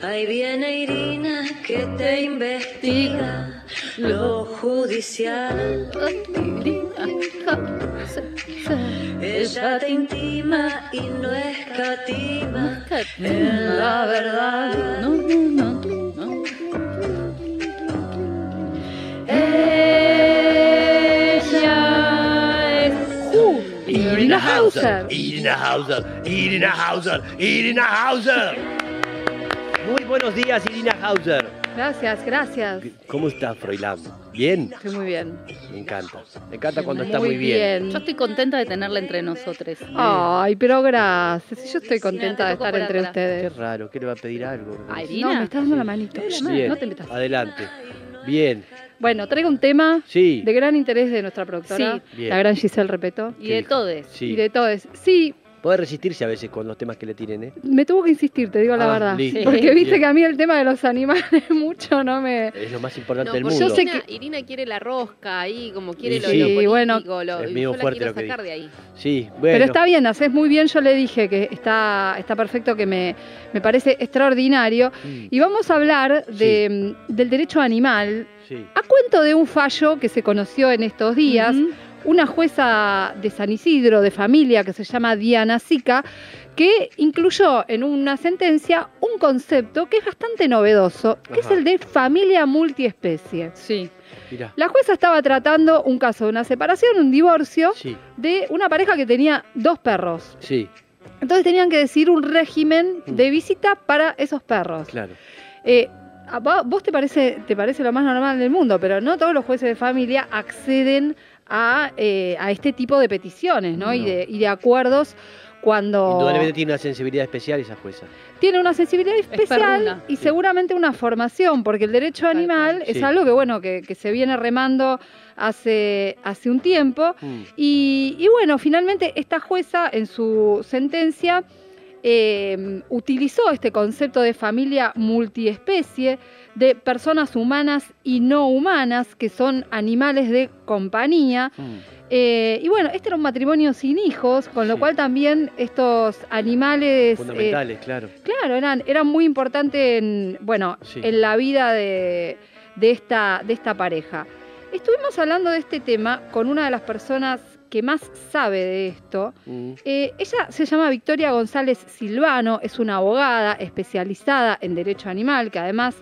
Ahí viene Irina que te investiga lo judicial. Ella te intima y no escatima en la verdad. No, no, no, no. Ella es Irina Hauser. Irina Hauser, Irina Hauser, Irina Hauser. Muy buenos días, Irina Hauser. Gracias, gracias. ¿Cómo estás, Froilán? ¿Bien? Estoy muy bien. Me encanta. Me encanta cuando Muy está muy bien. Yo estoy contenta de tenerla entre nosotros. Ay, pero gracias. Yo estoy contenta de estar entre atrás. Qué ustedes. raro, ¿qué le va a pedir algo? Ay, No, Irina. me estás dando la manito. Bien, No te metas. adelante. Bien, Bueno, traigo un tema sí, de gran interés de nuestra productora, Sí. Bien. la gran Giselle Repeto. Y de todes. sí. Y de todos. Sí, Puede resistirse a veces con los temas que le tienen, ¿eh? me tuvo que insistir, te digo la Ah, verdad. listo. Porque viste Bien. que a mí el tema de los animales mucho no me... Es lo más importante No, del yo mundo. sé Irina, que- Irina quiere la rosca ahí, como quiere Y lo, sí, lo político, bueno, lo, es yo la fuerte quiero lo que sacar de ahí. Sí, bueno. Pero está bien, haces muy bien, yo le dije que está, está perfecto, que me, me parece extraordinario. Mm, Y vamos a hablar de, del derecho animal sí. a cuento de un fallo que se conoció en estos días. Ujú. Una jueza de San Isidro, de familia, que se llama Diana Sica, que incluyó en una sentencia un concepto que es bastante novedoso, que es el de familia multiespecie. Sí. Mirá. La jueza estaba tratando un caso de una separación, un divorcio, Sí, de una pareja que tenía dos perros. sí, Entonces tenían que decir un régimen Mm. de visita para esos perros. claro. Eh, vos te parece, te parece lo más normal del mundo, pero no todos los jueces de familia acceden a, eh, a este tipo de peticiones ¿no? Y, de, y de acuerdos cuando Indudablemente tiene una sensibilidad especial esa jueza. tiene una sensibilidad especial y Sí. seguramente una formación, porque el derecho animal es algo que bueno que, que se viene remando hace, hace un tiempo. Mm, Y, y bueno, finalmente esta jueza en su sentencia eh, utilizó este concepto de familia multiespecie, de personas humanas y no humanas, que son animales de compañía. mm. Eh, y bueno, este era un matrimonio sin hijos, con lo Sí. cual también estos animales... eh, Fundamentales, claro. Claro, eran, eran muy importantes en, bueno, Sí. en la vida de, de esta, de esta pareja. Estuvimos hablando de este tema con una de las personas que más sabe de esto. Mm, Eh, ella se llama Victoria González Silvano, es una abogada especializada en Derecho Animal, que además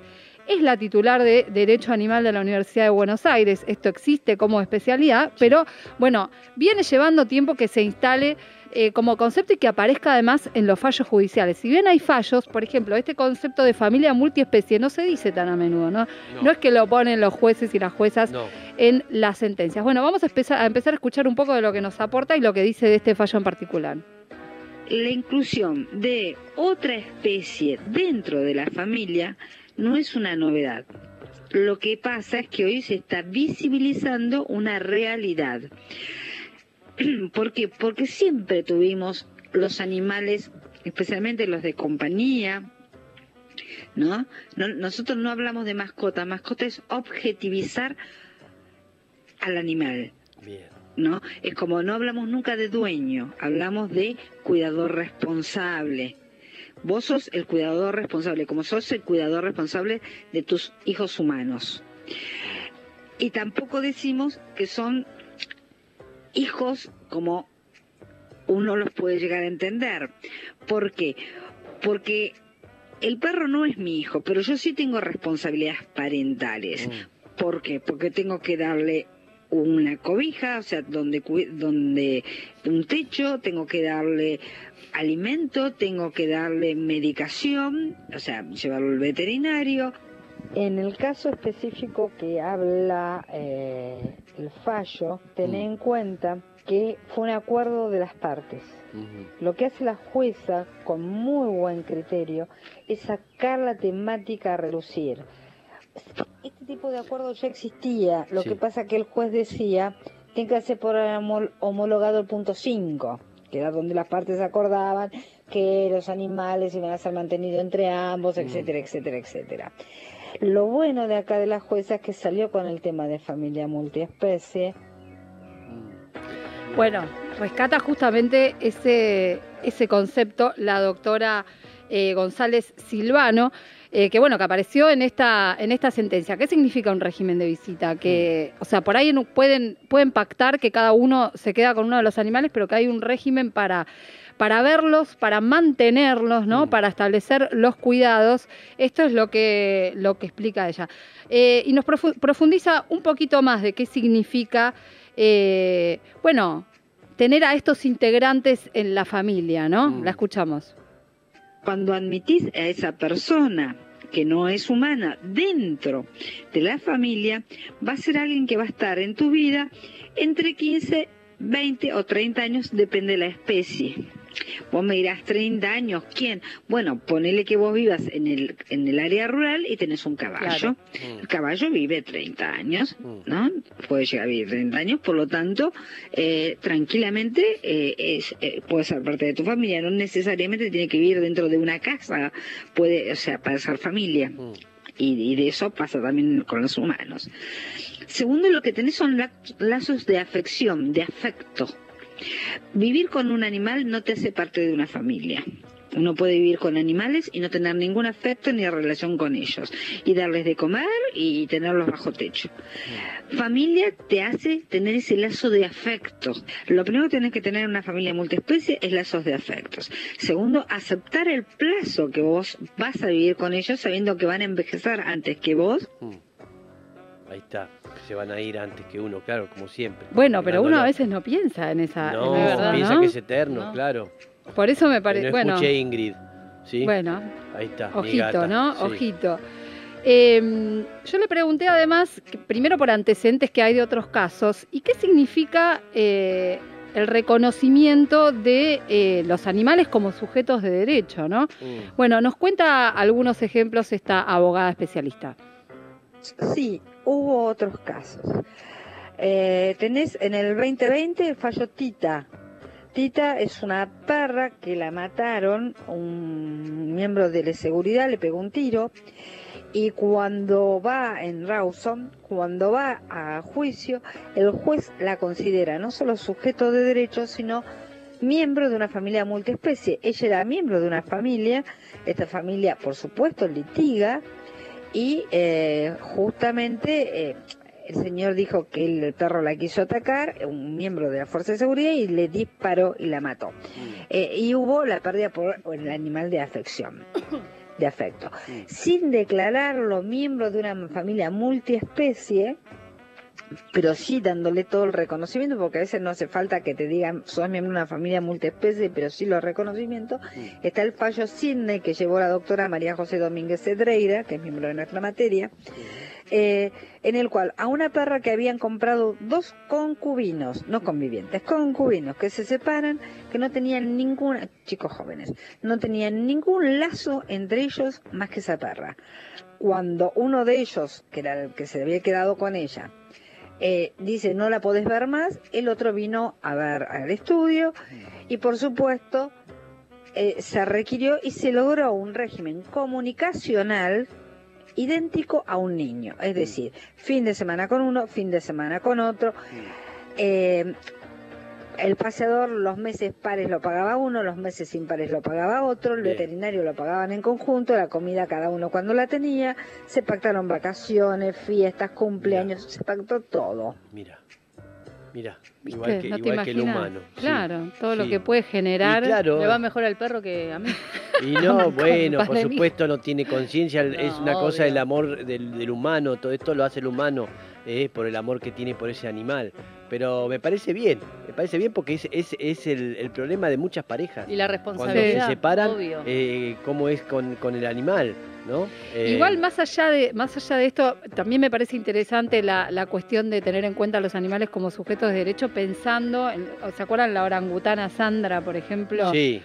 es la titular de Derecho Animal de la Universidad de Buenos Aires. Esto existe como especialidad, pero bueno, viene llevando tiempo que se instale eh, como concepto y que aparezca además en los fallos judiciales. Si bien hay fallos, por ejemplo, este concepto de familia multiespecie no se dice tan a menudo, ¿no? no, No es que lo ponen los jueces y las juezas no. en las sentencias. Bueno, vamos a empezar, a empezar a escuchar un poco de lo que nos aporta y lo que dice de este fallo en particular. La inclusión de otra especie dentro de la familia no es una novedad. Lo que pasa es que hoy se está visibilizando una realidad. ¿Por qué? Porque siempre tuvimos los animales, especialmente los de compañía, ¿no? No- nosotros no hablamos de mascota, mascota es objetivizar al animal. Bien. ¿No? Es como no hablamos nunca de dueño, hablamos de cuidador responsable. Vos sos el cuidador responsable, como sos el cuidador responsable de tus hijos humanos. Y tampoco decimos que son hijos como uno los puede llegar a entender. ¿Por qué? Porque el perro no es mi hijo, pero yo sí tengo responsabilidades parentales. Mm, ¿Por qué? Porque tengo que darle una cobija, o sea, donde, donde un techo, tengo que darle alimento, tengo que darle medicación, o sea, llevarlo al veterinario. En el caso específico que habla eh, el fallo, ten Mm. en cuenta que fue un acuerdo de las partes. Lo que hace la jueza con muy buen criterio es sacar la temática a relucir. Este tipo de acuerdo ya existía, lo Sí. que pasa que el juez decía, tiene que ser por homol- homologado el punto 5, que era donde las partes acordaban que los animales iban a ser mantenidos entre ambos, Mm. etcétera, etcétera, etcétera. Lo bueno de acá de la jueza es que salió con el tema de familia multiespecie, Bueno, rescata justamente ese, ese concepto la doctora eh, González Silvano, eh, que bueno, que apareció en esta, en esta sentencia. ¿Qué significa un régimen de visita? Que, o sea, por ahí pueden, pueden pactar que cada uno se queda con uno de los animales, pero que hay un régimen para, para verlos, para mantenerlos, ¿no? Mm. Para establecer los cuidados. Esto es lo que, lo que explica ella. Eh, y nos profu- profundiza un poquito más de qué significa, eh, bueno, tener a estos integrantes en la familia, ¿no? Mm. La escuchamos. Cuando admitís a esa persona que no es humana dentro de la familia, va a ser alguien que va a estar en tu vida entre 15, 20 o 30 años, depende de la especie. Vos me dirás 30 años, ¿quién? Bueno, ponele que vos vivas en el, en el área rural y tenés un caballo. Mm, El caballo vive 30 años, mm. ¿no? Puede llegar a vivir 30 años, por lo tanto, eh, tranquilamente eh, es, eh, puede ser parte de tu familia, no necesariamente tiene que vivir dentro de una casa, puede, o sea, para ser familia. Mm. Y, y de eso pasa también con los humanos. Segundo, lo que tenés son la- lazos de afección, de afecto. Vivir con un animal no te hace parte de una familia. Uno puede vivir con animales y no tener ningún afecto ni relación con ellos. Y darles de comer y tenerlos bajo techo. Familia te hace tener ese lazo de afecto. Lo primero que tienes que tener en una familia multiespecie es lazos de afectos. Segundo, aceptar el plazo que vos vas a vivir con ellos sabiendo que van a envejecer antes que vos. Mm. Ahí está, se van a ir antes que uno, claro, como siempre. Bueno, pero uno a veces no piensa en esa. No, en verdad, piensa ¿no? que es eterno, No. claro. Por eso me parece. no bueno, escuché Ingrid. ¿sí? bueno, Ahí está. mi ojito, gata, ¿no? sí. Ojito. Eh, yo le pregunté además, primero por antecedentes que hay de otros casos, y qué significa eh, el reconocimiento de eh, los animales como sujetos de derecho, ¿no? Mm, Bueno, nos cuenta algunos ejemplos esta abogada especialista. Sí, hubo otros casos. Eh, tenés en el 2020 falló Tita. Tita es una perra que la mataron, un miembro de la seguridad le pegó un tiro y cuando va en Rawson, cuando va a juicio, el juez la considera no solo sujeto de derecho, sino miembro de una familia multiespecie. Ella era miembro de una familia, esta familia por supuesto litiga y eh, justamente eh, el señor dijo que el perro la quiso atacar, un miembro de la fuerza de seguridad, y le disparó y la mató. mm, Eh, y hubo la pérdida por el animal de afección, de afecto. mm. Sin declararlo miembro de una familia multiespecie, pero sí dándole todo el reconocimiento, porque a veces no hace falta que te digan, sos miembro de una familia multiespecie, pero sí los reconocimientos. Mm. Está el fallo Sidney que llevó la doctora María José Domínguez Cedreira, que es miembro de nuestra materia, eh, en el cual a una perra que habían comprado dos concubinos, no convivientes, concubinos que se separan, que no tenían ningún, chicos jóvenes, no tenían ningún lazo entre ellos más que esa perra. Cuando uno de ellos, que era el que se había quedado con ella, eh, dice no la podés ver más, el otro vino a ver al estudio y por supuesto eh, se requirió y se logró un régimen comunicacional idéntico a un niño, es decir, fin de semana con uno, fin de semana con otro. Eh, el paseador los meses pares lo pagaba uno, los meses impares lo pagaba otro, el Bien. veterinario lo pagaban en conjunto, la comida cada uno cuando la tenía, se pactaron vacaciones, fiestas, cumpleaños, se pactó todo. Mira, mira, ¿Viste? igual que, no igual que el humano. sí. Claro, todo lo que puede generar. Claro, Le va mejor al perro que a mí. y no, bueno, por supuesto no tiene conciencia, es una cosa obvio. el amor del, del humano, todo esto lo hace el humano, eh, por el amor que tiene por ese animal. Pero me parece bien, me parece bien porque es, es, es el, el problema de muchas parejas. Y la Cuando responsabilidad. se separan, eh, cómo es con, con el animal, ¿no? Eh, Igual más allá de más allá de esto, también me parece interesante la, la cuestión de tener en cuenta a los animales como sujetos de derecho, pensando, en, ¿se acuerdan la orangutana Sandra, por ejemplo? Sí,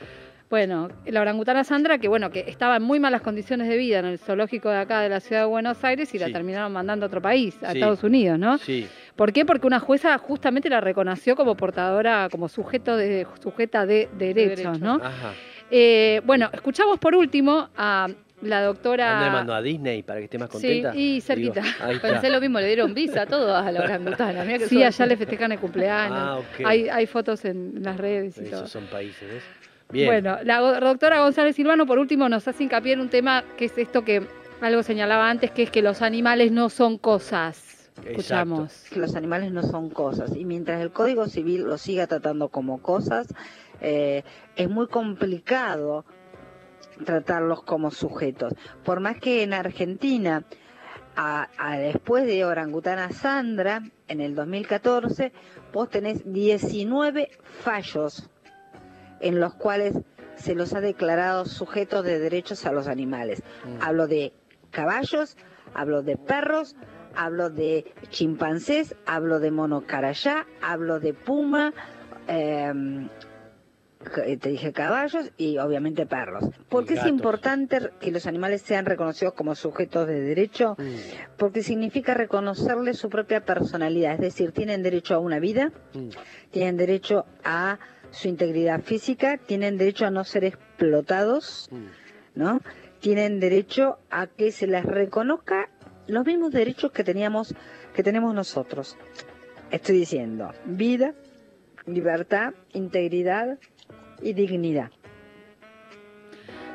Bueno, la orangutana Sandra, que bueno, que estaba en muy malas condiciones de vida en el zoológico de acá de la ciudad de Buenos Aires y la Sí. terminaron mandando a otro país, a Sí. Estados Unidos, ¿no? sí. ¿Por qué? Porque una jueza justamente la reconoció como portadora, como sujeto de, sujeta de derechos. ¿no? Ajá. Eh, bueno, escuchamos por último a la doctora. ¿Dónde mandó a Disney para que esté más Sí, contenta? y cerquita. Digo. Pensé lo mismo, le dieron visa a todo a la orangutana. Sí, allá le festejan el cumpleaños. Ah, ok. hay, hay fotos en las redes y todo. Esos son países, ¿ves? Bien. Bueno, la doctora González Silvano, por último, nos hace hincapié en un tema que es esto que algo señalaba antes, que es que los animales no son cosas. Escuchamos. que los animales no son cosas y mientras el Código Civil los siga tratando como cosas, eh, es muy complicado tratarlos como sujetos. Por más que en Argentina, a- a- después de Orangutana Sandra, en el 2014, vos tenés 19 fallos en los cuales se los ha declarado sujetos de derechos a los animales. Mm. Hablo de caballos, hablo de perros, hablo de chimpancés, hablo de monocarayá, hablo de puma, em, eh, te dije caballos y obviamente perros. ¿Por qué es importante que los animales sean reconocidos como sujetos de derecho? Mm, Porque significa reconocerles su propia personalidad, es decir, tienen derecho a una vida, mm. tienen derecho a su integridad física, tienen derecho a no ser explotados. ¿no? Tienen derecho a que se les reconozca los mismos derechos que teníamos, que tenemos nosotros. Estoy diciendo vida, libertad, integridad y dignidad.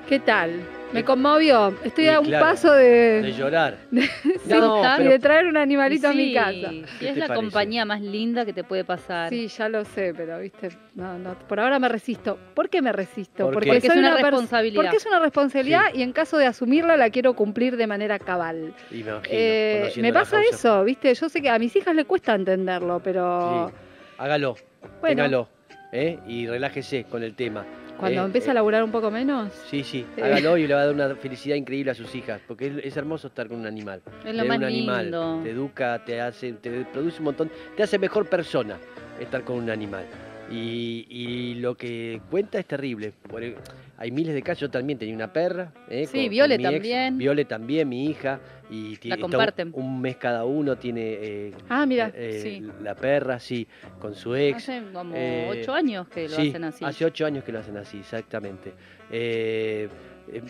¿Qué tal? Me conmovió. Estoy Y a un claro, paso de, De llorar. sí, No, y pero- de traer un animalito a mi Sí, casa. sí, ¿Qué es la parece? compañía más linda que te puede pasar. Sí, ya lo sé, pero viste, no, no, por ahora me resisto. ¿Por qué me resisto? ¿Por Porque, es una responsabilidad. Porque es una responsabilidad y en caso de asumirla la quiero cumplir de manera cabal. Imagino, Eh, me pasa eso, viste, yo sé que a mis hijas le cuesta entenderlo, pero Sí. Hágalo, bueno, téngalo, ¿eh? Y relájese con el tema. Cuando eh, empiece a eh, laburar un poco menos, Sí, sí, hágalo y le va a dar una felicidad increíble a sus hijas, porque es, es hermoso estar con un animal. Es lo más un animal, lindo. te educa, te hace, te produce un montón, te hace mejor persona estar con un animal. Y, y lo que cuenta es terrible. E- hay miles de casos, yo también tenía una perra. ¿eh? Sí, con- Viole con mi ex. también. Viole también, mi hija. Y ti- La está un- mes cada uno tiene eh, Ah, mira, eh, sí. la perra, sí, con su ex. Hace como Eh, ocho años que lo sí, hacen así. Hace ocho años que lo hacen así, exactamente. Eh,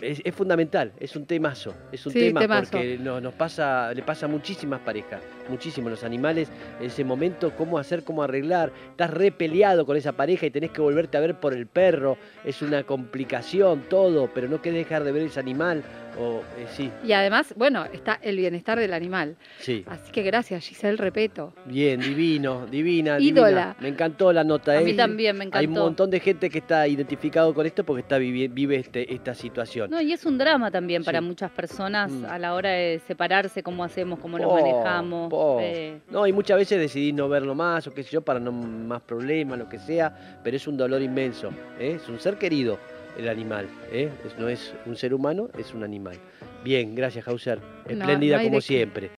es, es fundamental, es un temazo, es un Sí, tema temazo. porque no- nos pasa, le pasa a muchísimas parejas, muchísimos los animales, ese momento, cómo hacer, cómo arreglar, estás re peleado con esa pareja y tenés que volverte a ver por el perro, es una complicación todo, pero no querés dejar de ver ese animal, o eh, sí, y además, bueno, está el bienestar del animal. sí. Así que gracias, Giselle Repeto. Bien, divino, divina, Ídola. divina. Me encantó la nota. A ¿eh? mí también me Hay un encantó. montón de gente que está identificado con esto porque está vivi- vive este, esta situación. No, y es un drama también para muchas personas Mm. a la hora de separarse, cómo hacemos, cómo Po, manejamos. eh, No, y muchas veces decidís no verlo más o qué sé yo, para no más problemas, lo que sea, pero es un dolor inmenso. ¿eh? Es un ser querido el animal. ¿eh? Es- no es un ser humano, es un animal. Bien, gracias, Hauser. Espléndida no como siempre.